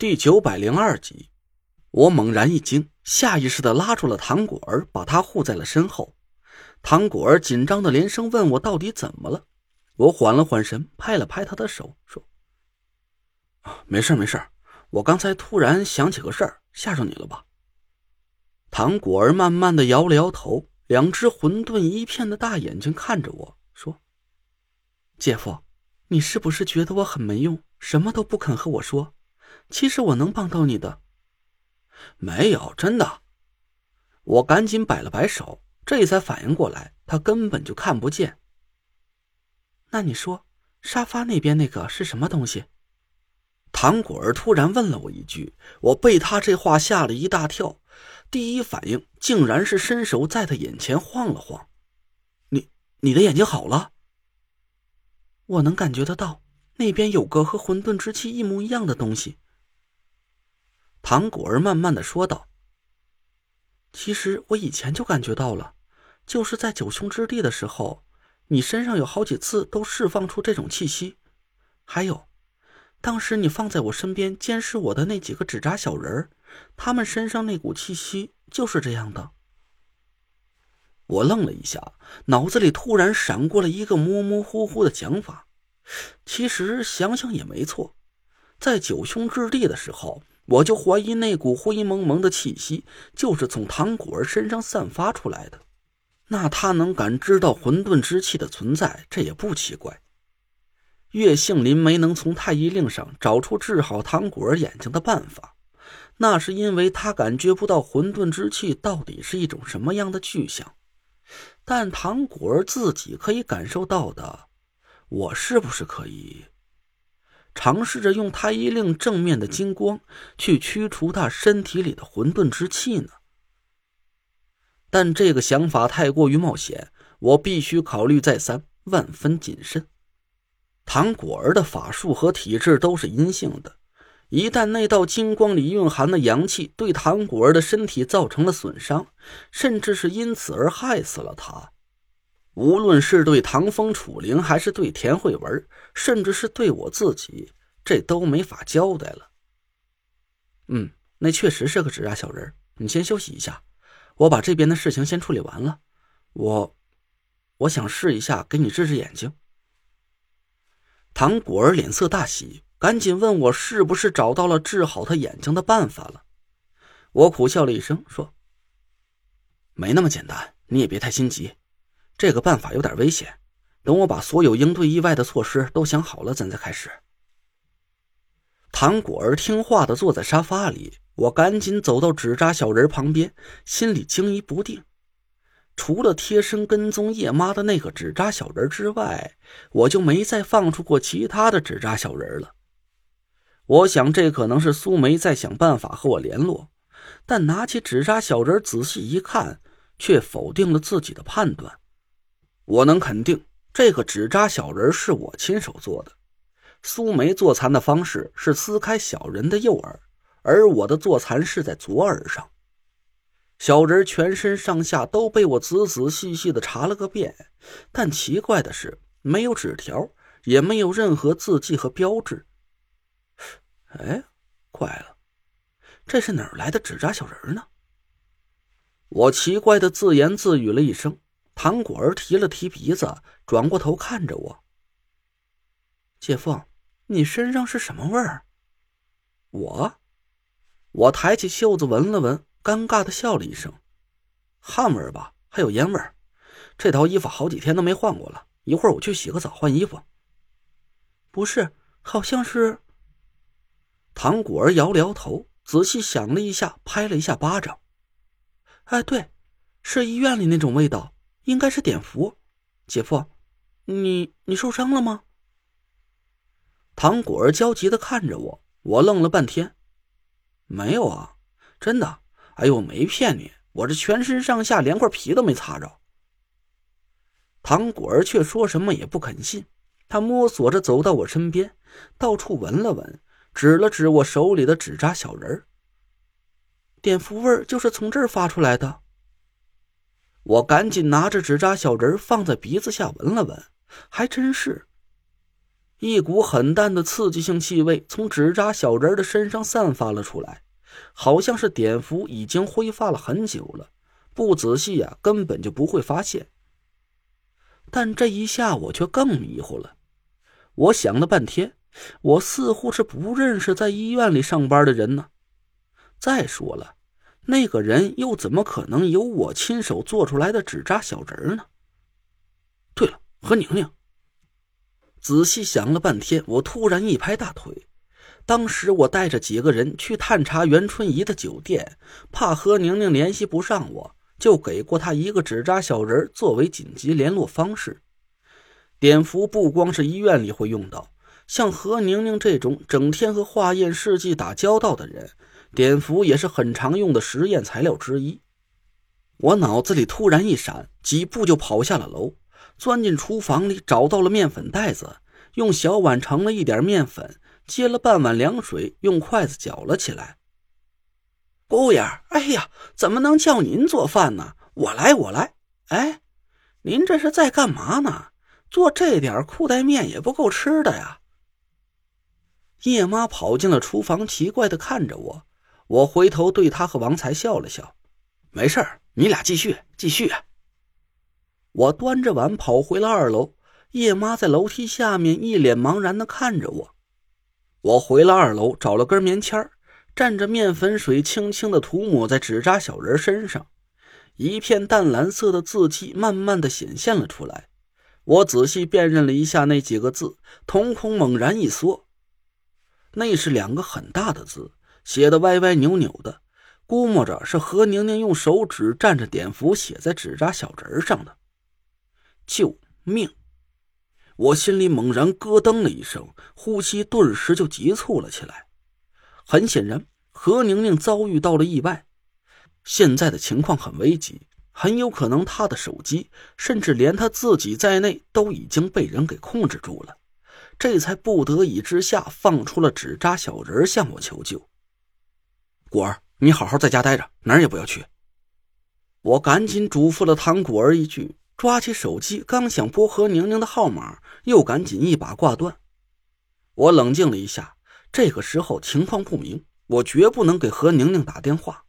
第九百零二集，我猛然一惊，下意识的拉住了唐果儿，把他护在了身后。唐果儿紧张的连声问我到底怎么了。我缓了缓神，拍了拍他的手，说：“啊，没事没事，我刚才突然想起个事儿，吓着你了吧？”唐果儿慢慢的摇了摇头，两只混沌一片的大眼睛看着我说：“姐夫，你是不是觉得我很没用，什么都不肯和我说？”其实我能帮到你的，没有真的。我赶紧摆了摆手，这才反应过来，他根本就看不见。那你说，沙发那边那个是什么东西？唐果儿突然问了我一句，我被他这话吓了一大跳，第一反应竟然是伸手在他眼前晃了晃。你你的眼睛好了？我能感觉得到，那边有个和混沌之气一模一样的东西。唐果儿慢慢的说道：“其实我以前就感觉到了，就是在九凶之地的时候，你身上有好几次都释放出这种气息。还有，当时你放在我身边监视我的那几个纸扎小人儿，他们身上那股气息就是这样的。”我愣了一下，脑子里突然闪过了一个模模糊糊的想法。其实想想也没错，在九凶之地的时候。我就怀疑那股灰蒙蒙的气息就是从唐果儿身上散发出来的，那他能感知到混沌之气的存在，这也不奇怪。岳杏林没能从太医令上找出治好唐果儿眼睛的办法，那是因为他感觉不到混沌之气到底是一种什么样的具象，但唐果儿自己可以感受到的，我是不是可以？尝试着用太医令正面的金光去驱除他身体里的混沌之气呢，但这个想法太过于冒险，我必须考虑再三，万分谨慎。唐果儿的法术和体质都是阴性的，一旦那道金光里蕴含的阳气对唐果儿的身体造成了损伤，甚至是因此而害死了他，无论是对唐风楚灵，还是对田慧文，甚至是对我自己，这都没法交代了。嗯，那确实是个纸扎小人你先休息一下，我把这边的事情先处理完了。我，我想试一下给你治治眼睛。唐果儿脸色大喜，赶紧问我是不是找到了治好他眼睛的办法了。我苦笑了一声，说：“没那么简单，你也别太心急。这个办法有点危险。”等我把所有应对意外的措施都想好了，咱再开始。唐果儿听话的坐在沙发里，我赶紧走到纸扎小人旁边，心里惊疑不定。除了贴身跟踪叶妈的那个纸扎小人之外，我就没再放出过其他的纸扎小人了。我想这可能是苏梅在想办法和我联络，但拿起纸扎小人仔细一看，却否定了自己的判断。我能肯定。这个纸扎小人是我亲手做的。苏梅做残的方式是撕开小人的右耳，而我的做残是在左耳上。小人全身上下都被我仔仔细细的查了个遍，但奇怪的是，没有纸条，也没有任何字迹和标志。哎，怪了，这是哪儿来的纸扎小人呢？我奇怪的自言自语了一声。唐果儿提了提鼻子，转过头看着我：“姐夫，你身上是什么味儿？”我，我抬起袖子闻了闻，尴尬的笑了一声：“汗味儿吧，还有烟味儿。这套衣服好几天都没换过了，一会儿我去洗个澡换衣服。”不是，好像是。唐果儿摇了摇头，仔细想了一下，拍了一下巴掌：“哎，对，是医院里那种味道。”应该是碘伏，姐夫，你你受伤了吗？唐果儿焦急的看着我，我愣了半天，没有啊，真的，哎呦，我没骗你，我这全身上下连块皮都没擦着。唐果儿却说什么也不肯信，他摸索着走到我身边，到处闻了闻，指了指我手里的纸扎小人儿，碘伏味儿就是从这儿发出来的。我赶紧拿着纸扎小人放在鼻子下闻了闻，还真是。一股很淡的刺激性气味从纸扎小人的身上散发了出来，好像是碘伏已经挥发了很久了，不仔细呀根本就不会发现。但这一下我却更迷糊了，我想了半天，我似乎是不认识在医院里上班的人呢。再说了，那个人又怎么可能有我亲手做出来的纸扎小人呢？对了，何宁宁。仔细想了半天，我突然一拍大腿。当时我带着几个人去探查袁春怡的酒店，怕何宁宁联系不上我。就给过他一个纸扎小人作为紧急联络方式。碘伏不光是医院里会用到，像何宁宁这种整天和化验试剂打交道的人，碘伏也是很常用的实验材料之一。我脑子里突然一闪，几步就跑下了楼，钻进厨房里找到了面粉袋子，用小碗盛了一点面粉，接了半碗凉水，用筷子搅了起来。姑爷，哎呀，怎么能叫您做饭呢？我来，我来。哎，您这是在干嘛呢？做这点裤带面也不够吃的呀。叶妈跑进了厨房，奇怪的看着我。我回头对他和王才笑了笑，没事你俩继续，继续。我端着碗跑回了二楼，叶妈在楼梯下面一脸茫然的看着我。我回了二楼，找了根棉签儿。蘸着面粉水，轻轻的涂抹在纸扎小人身上，一片淡蓝色的字迹慢慢的显现了出来。我仔细辨认了一下那几个字，瞳孔猛然一缩，那是两个很大的字，写的歪歪扭扭的，估摸着是何宁宁用手指蘸着碘伏写在纸扎小人上的。救命！我心里猛然咯噔了一声，呼吸顿时就急促了起来。很显然，何宁宁遭遇到了意外，现在的情况很危急，很有可能她的手机，甚至连她自己在内，都已经被人给控制住了。这才不得已之下，放出了纸扎小人向我求救。果儿，你好好在家待着，哪儿也不要去。我赶紧嘱咐了唐果儿一句，抓起手机，刚想拨何宁宁的号码，又赶紧一把挂断。我冷静了一下。这个时候情况不明，我绝不能给何宁宁打电话。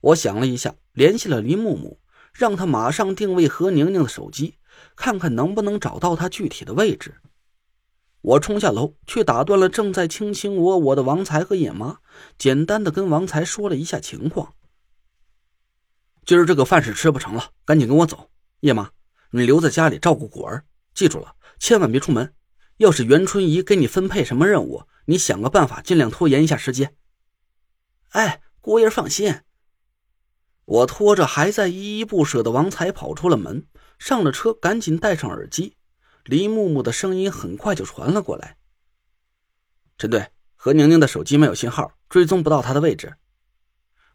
我想了一下，联系了林木木，让他马上定位何宁宁的手机，看看能不能找到她具体的位置。我冲下楼去打断了正在卿卿我我的王才和野妈，简单的跟王才说了一下情况。今儿这个饭是吃不成了，赶紧跟我走。叶妈，你留在家里照顾果儿，记住了，千万别出门。要是袁春怡给你分配什么任务，你想个办法，尽量拖延一下时间。哎，姑爷放心。我拖着还在依依不舍的王才跑出了门，上了车，赶紧戴上耳机。黎木木的声音很快就传了过来：“陈队，何宁宁的手机没有信号，追踪不到她的位置。”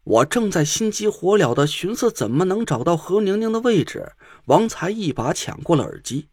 我正在心急火燎的寻思怎么能找到何宁宁的位置，王才一把抢过了耳机。